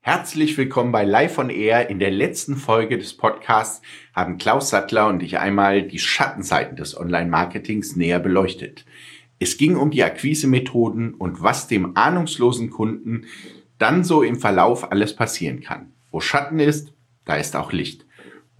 Herzlich willkommen bei Live on Air. In der letzten Folge des Podcasts haben Klaus Sattler und ich einmal die Schattenseiten des Online-Marketings näher beleuchtet. Es ging um die Akquisemethoden und was dem ahnungslosen Kunden dann so im Verlauf alles passieren kann. Wo Schatten ist, da ist auch Licht.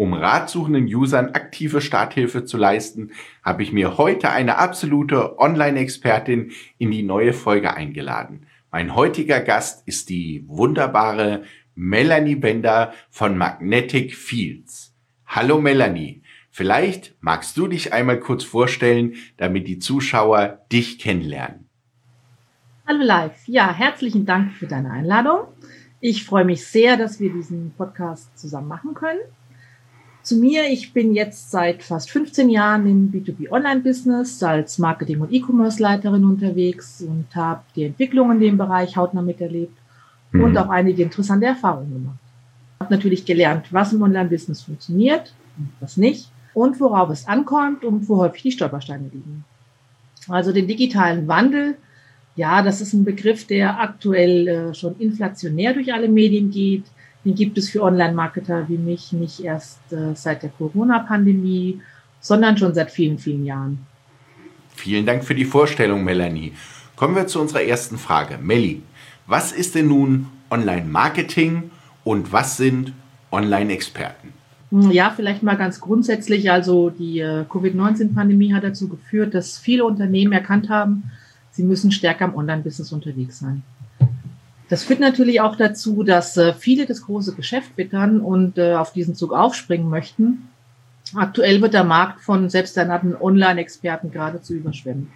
Um ratsuchenden Usern aktive Starthilfe zu leisten, habe ich mir heute eine absolute Online-Expertin in die neue Folge eingeladen. Mein heutiger Gast ist die wunderbare Melanie Bender von Magnetic Fields. Hallo Melanie, vielleicht magst du dich einmal kurz vorstellen, damit die Zuschauer dich kennenlernen. Hallo live. Ja, herzlichen Dank für deine Einladung. Ich freue mich sehr, dass wir diesen Podcast zusammen machen können. Zu mir, ich bin jetzt seit fast 15 Jahren im B2B-Online-Business als Marketing- und E-Commerce-Leiterin unterwegs und habe die Entwicklung in dem Bereich hautnah miterlebt mhm. und auch einige interessante Erfahrungen gemacht. Ich habe natürlich gelernt, was im Online-Business funktioniert und was nicht und worauf es ankommt und wo häufig die Stolpersteine liegen. Also den digitalen Wandel, ja, das ist ein Begriff, der aktuell äh, schon inflationär durch alle Medien geht den gibt es für Online-Marketer wie mich nicht erst äh, seit der Corona-Pandemie, sondern schon seit vielen, vielen Jahren. Vielen Dank für die Vorstellung, Melanie. Kommen wir zu unserer ersten Frage. Melli, was ist denn nun Online-Marketing und was sind Online-Experten? Hm, ja, vielleicht mal ganz grundsätzlich. Also die äh, Covid-19-Pandemie hat dazu geführt, dass viele Unternehmen erkannt haben, sie müssen stärker im Online-Business unterwegs sein. Das führt natürlich auch dazu, dass äh, viele das große Geschäft wittern und äh, auf diesen Zug aufspringen möchten. Aktuell wird der Markt von selbsternannten Online-Experten geradezu überschwemmt.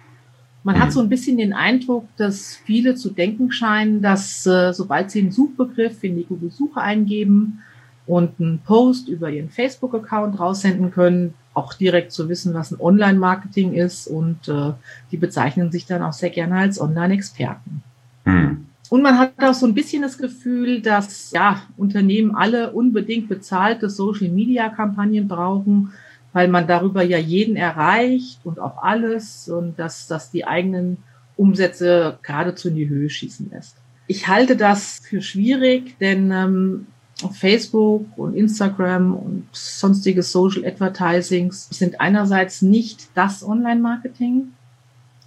Man hat so ein bisschen den Eindruck, dass viele zu denken scheinen, dass äh, sobald sie einen Suchbegriff in die Google-Suche eingeben und einen Post über ihren Facebook-Account raussenden können, auch direkt zu wissen, was ein Online-Marketing ist und äh, die bezeichnen sich dann auch sehr gerne als Online-Experten. Hm. Und man hat auch so ein bisschen das Gefühl, dass ja, Unternehmen alle unbedingt bezahlte Social-Media-Kampagnen brauchen, weil man darüber ja jeden erreicht und auch alles und dass, dass die eigenen Umsätze geradezu in die Höhe schießen lässt. Ich halte das für schwierig, denn ähm, Facebook und Instagram und sonstige Social Advertisings sind einerseits nicht das Online-Marketing,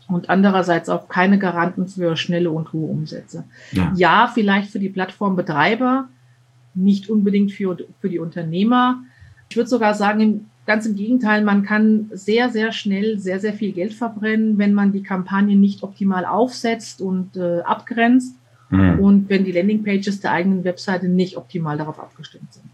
und andererseits auch keine Garanten für schnelle und hohe Umsätze. Ja, ja vielleicht für die Plattformbetreiber, nicht unbedingt für, für die Unternehmer. Ich würde sogar sagen, ganz im Gegenteil, man kann sehr, sehr schnell sehr, sehr viel Geld verbrennen, wenn man die Kampagne nicht optimal aufsetzt und äh, abgrenzt mhm. und wenn die Landingpages der eigenen Webseite nicht optimal darauf abgestimmt sind.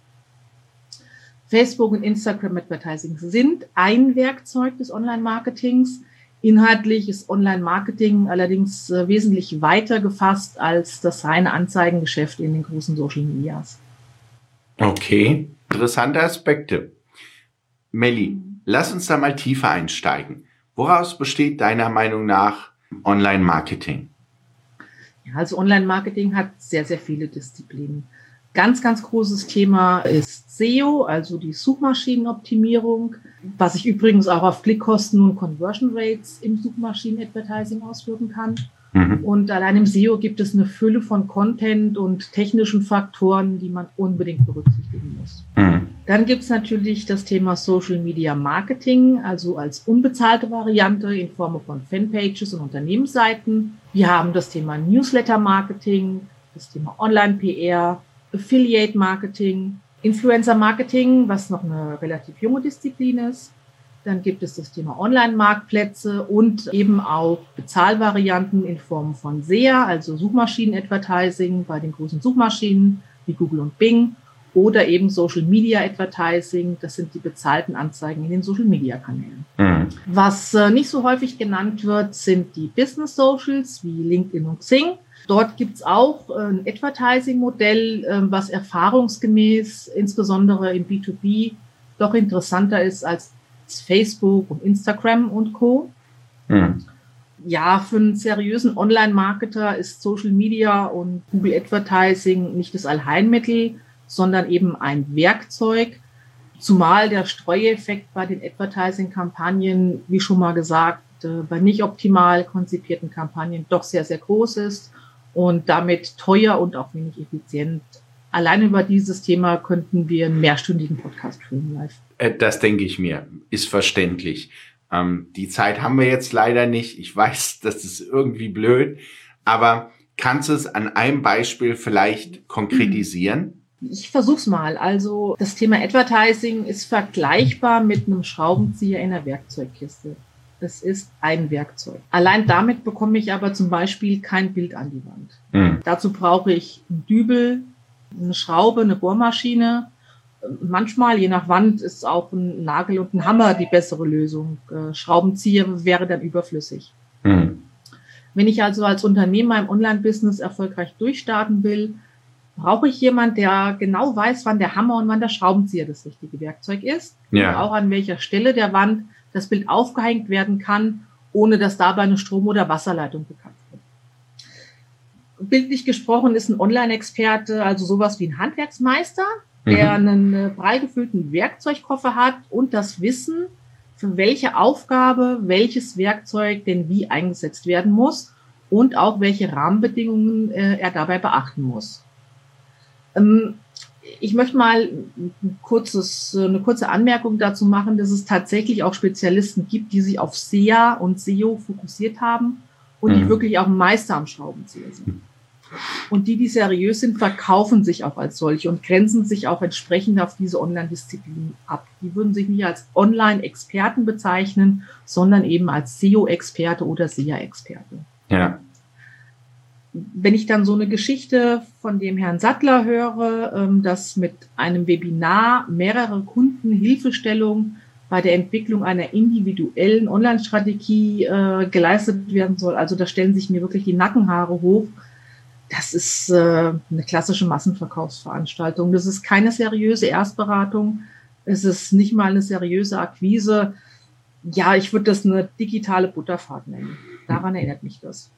Facebook und Instagram Advertising sind ein Werkzeug des Online-Marketings Inhaltlich ist Online-Marketing allerdings äh, wesentlich weiter gefasst als das reine Anzeigengeschäft in den großen Social Medias. Okay, interessante Aspekte. Melli, lass uns da mal tiefer einsteigen. Woraus besteht deiner Meinung nach Online-Marketing? Ja, also Online-Marketing hat sehr, sehr viele Disziplinen. Ganz, ganz großes Thema ist SEO, also die Suchmaschinenoptimierung, was sich übrigens auch auf Klickkosten und Conversion Rates im Suchmaschinen-Advertising auswirken kann. Mhm. Und allein im SEO gibt es eine Fülle von Content und technischen Faktoren, die man unbedingt berücksichtigen muss. Mhm. Dann gibt es natürlich das Thema Social Media Marketing, also als unbezahlte Variante in Form von Fanpages und Unternehmensseiten. Wir haben das Thema Newsletter Marketing, das Thema Online-PR, Affiliate Marketing, Influencer Marketing, was noch eine relativ junge Disziplin ist. Dann gibt es das Thema Online-Marktplätze und eben auch Bezahlvarianten in Form von SEA, also Suchmaschinen-Advertising bei den großen Suchmaschinen wie Google und Bing oder eben Social Media Advertising, das sind die bezahlten Anzeigen in den Social Media Kanälen. Mhm. Was äh, nicht so häufig genannt wird, sind die Business Socials wie LinkedIn und Xing. Dort gibt's auch äh, ein Advertising-Modell, äh, was erfahrungsgemäß insbesondere im B2B doch interessanter ist als Facebook und Instagram und Co. Mhm. Ja, für einen seriösen Online-Marketer ist Social Media und Google Advertising nicht das Allheilmittel, sondern eben ein Werkzeug, Zumal der Streueffekt bei den Advertising-Kampagnen, wie schon mal gesagt, äh, bei nicht optimal konzipierten Kampagnen doch sehr, sehr groß ist und damit teuer und auch wenig effizient. Allein über dieses Thema könnten wir einen mehrstündigen Podcast führen live. Äh, das denke ich mir, ist verständlich. Ähm, die Zeit haben wir jetzt leider nicht. Ich weiß, das ist irgendwie blöd, aber kannst du es an einem Beispiel vielleicht konkretisieren? Ich versuch's mal. Also das Thema Advertising ist vergleichbar mit einem Schraubenzieher in der Werkzeugkiste. Es ist ein Werkzeug. Allein damit bekomme ich aber zum Beispiel kein Bild an die Wand. Mhm. Dazu brauche ich einen Dübel, eine Schraube, eine Bohrmaschine. Manchmal, je nach Wand, ist auch ein Nagel und ein Hammer die bessere Lösung. Äh, Schraubenzieher wäre dann überflüssig. Mhm. Wenn ich also als Unternehmer im Online-Business erfolgreich durchstarten will, brauche ich jemand, der genau weiß, wann der Hammer und wann der Schraubenzieher das richtige Werkzeug ist. Ja. Und auch an welcher Stelle der Wand das Bild aufgehängt werden kann, ohne dass dabei eine Strom- oder Wasserleitung bekannt wird. Bildlich gesprochen ist ein Online-Experte also sowas wie ein Handwerksmeister, der mhm. einen äh, prall gefüllten Werkzeugkoffer hat und das Wissen, für welche Aufgabe welches Werkzeug denn wie eingesetzt werden muss und auch welche Rahmenbedingungen äh, er dabei beachten muss. Ähm, ich möchte mal ein kurzes, eine kurze Anmerkung dazu machen, dass es tatsächlich auch Spezialisten gibt, die sich auf SEA und SEO fokussiert haben und mhm. die wirklich auch Meister am Schraubenzieher sind. Und die, die seriös sind, verkaufen sich auch als solche und grenzen sich auch entsprechend auf diese Online-Disziplin ab. Die würden sich nicht als Online-Experten bezeichnen, sondern eben als SEO-Experte oder SEA-Experte. Ja wenn ich dann so eine Geschichte von dem Herrn Sattler höre, ähm, dass mit einem Webinar mehrere Kunden Hilfestellung bei der Entwicklung einer individuellen Online-Strategie äh, geleistet werden soll, also da stellen sich mir wirklich die Nackenhaare hoch. Das ist äh, eine klassische Massenverkaufsveranstaltung. Das ist keine seriöse Erstberatung. Es ist nicht mal eine seriöse Akquise. Ja, ich würde das eine digitale Butterfahrt nennen. Daran erinnert mich das.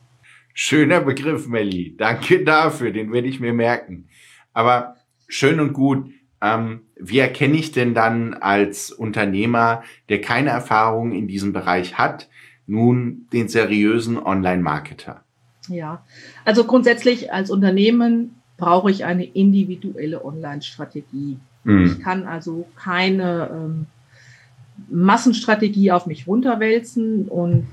Schöner Begriff, Melli. Danke dafür, den werde ich mir merken. Aber schön und gut. Ähm, wie erkenne ich denn dann als Unternehmer, der keine Erfahrung in diesem Bereich hat, nun den seriösen Online-Marketer? Ja, also grundsätzlich als Unternehmen brauche ich eine individuelle Online-Strategie. Mhm. Ich kann also keine ähm, Massenstrategie auf mich runterwälzen und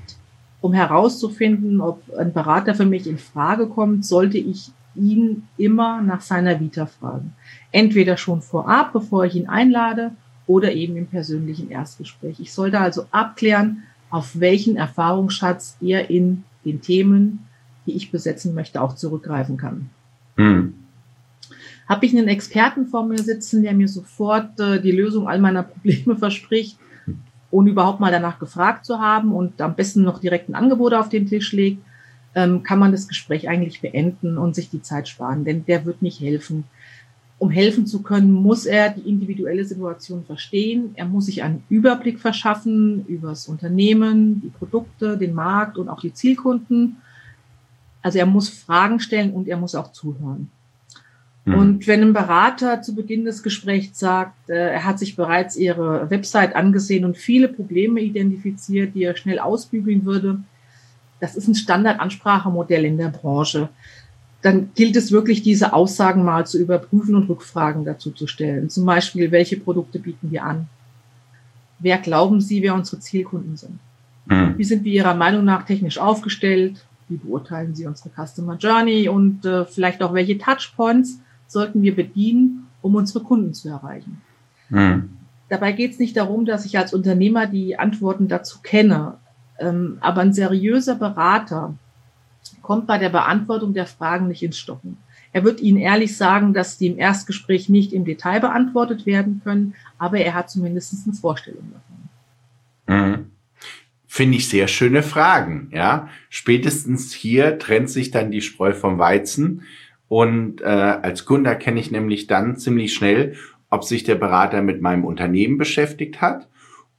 um herauszufinden, ob ein Berater für mich in Frage kommt, sollte ich ihn immer nach seiner Vita fragen. Entweder schon vorab, bevor ich ihn einlade, oder eben im persönlichen Erstgespräch. Ich sollte also abklären, auf welchen Erfahrungsschatz er in den Themen, die ich besetzen möchte, auch zurückgreifen kann. Hm. Habe ich einen Experten vor mir sitzen, der mir sofort äh, die Lösung all meiner Probleme verspricht, ohne überhaupt mal danach gefragt zu haben und am besten noch direkt ein Angebot auf den Tisch legt, ähm, kann man das Gespräch eigentlich beenden und sich die Zeit sparen, denn der wird nicht helfen. Um helfen zu können, muss er die individuelle Situation verstehen. Er muss sich einen Überblick verschaffen über das Unternehmen, die Produkte, den Markt und auch die Zielkunden. Also er muss Fragen stellen und er muss auch zuhören. Mhm. Und wenn ein Berater zu Beginn des Gesprächs sagt, äh, er hat sich bereits ihre Website angesehen und viele Probleme identifiziert, die er schnell ausbügeln würde, das ist ein Standardansprachemodell in der Branche. Dann gilt es wirklich, diese Aussagen mal zu überprüfen und Rückfragen dazu zu stellen. Zum Beispiel, welche Produkte bieten wir an? Wer glauben Sie, wer unsere Zielkunden sind? Mhm. Wie sind wir Ihrer Meinung nach technisch aufgestellt? Wie beurteilen Sie unsere Customer Journey und äh, vielleicht auch welche Touchpoints sollten wir bedienen, um unsere Kunden zu erreichen. Mhm. Dabei geht es nicht darum, dass ich als Unternehmer die Antworten dazu kenne, ähm, aber ein seriöser Berater kommt bei der Beantwortung der Fragen nicht ins Stocken. Er wird Ihnen ehrlich sagen, dass die im Erstgespräch nicht im Detail beantwortet werden können, aber er hat zumindest eine Vorstellung davon. Mhm. Finde ich sehr schöne Fragen, ja. Spätestens hier trennt sich dann die Spreu vom Weizen. Und äh, als Kunde erkenne ich nämlich dann ziemlich schnell, ob sich der Berater mit meinem Unternehmen beschäftigt hat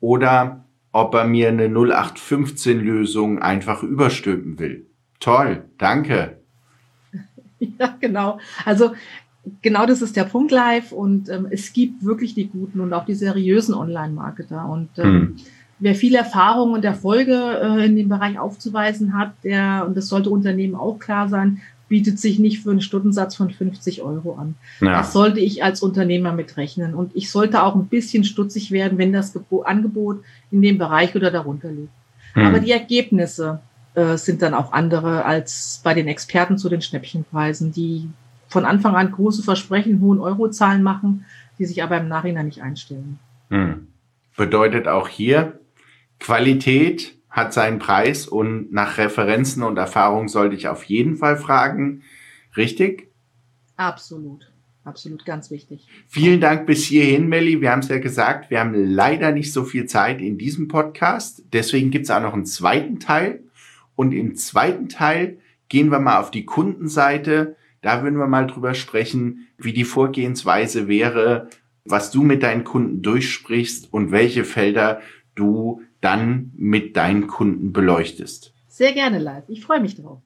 oder ob er mir eine 0815-Lösung einfach überstülpen will. Toll, danke. Ja, genau. Also Genau das ist der Punkt live und ähm, es gibt wirklich die guten und auch die seriösen Online-Marketer und ähm, hm. wer viel Erfahrung und Erfolge äh, in dem Bereich aufzuweisen hat, der, und das sollte Unternehmen auch klar sein, bietet sich nicht für einen Stundensatz von 50 Euro an. Ja. Das sollte ich als Unternehmer mitrechnen und ich sollte auch ein bisschen stutzig werden, wenn das Angebot in dem Bereich oder darunter liegt. Hm. Aber die Ergebnisse äh, sind dann auch andere als bei den Experten zu den Schnäppchenpreisen, die von Anfang an große Versprechen, hohen Eurozahlen machen, die sich aber im Nachhinein nicht einstellen. Hm. Bedeutet auch hier, Qualität hat seinen Preis und nach Referenzen und Erfahrung sollte ich auf jeden Fall fragen. Richtig? Absolut. Absolut, ganz wichtig. Vielen Dank bis hierhin, Melli. Wir haben es ja gesagt, wir haben leider nicht so viel Zeit in diesem Podcast. Deswegen gibt es auch noch einen zweiten Teil. Und im zweiten Teil gehen wir mal auf die Kundenseite da würden wir mal drüber sprechen, wie die Vorgehensweise wäre, was du mit deinen Kunden durchsprichst und welche Felder du dann mit deinen Kunden beleuchtest. Sehr gerne live. Ich freue mich drauf.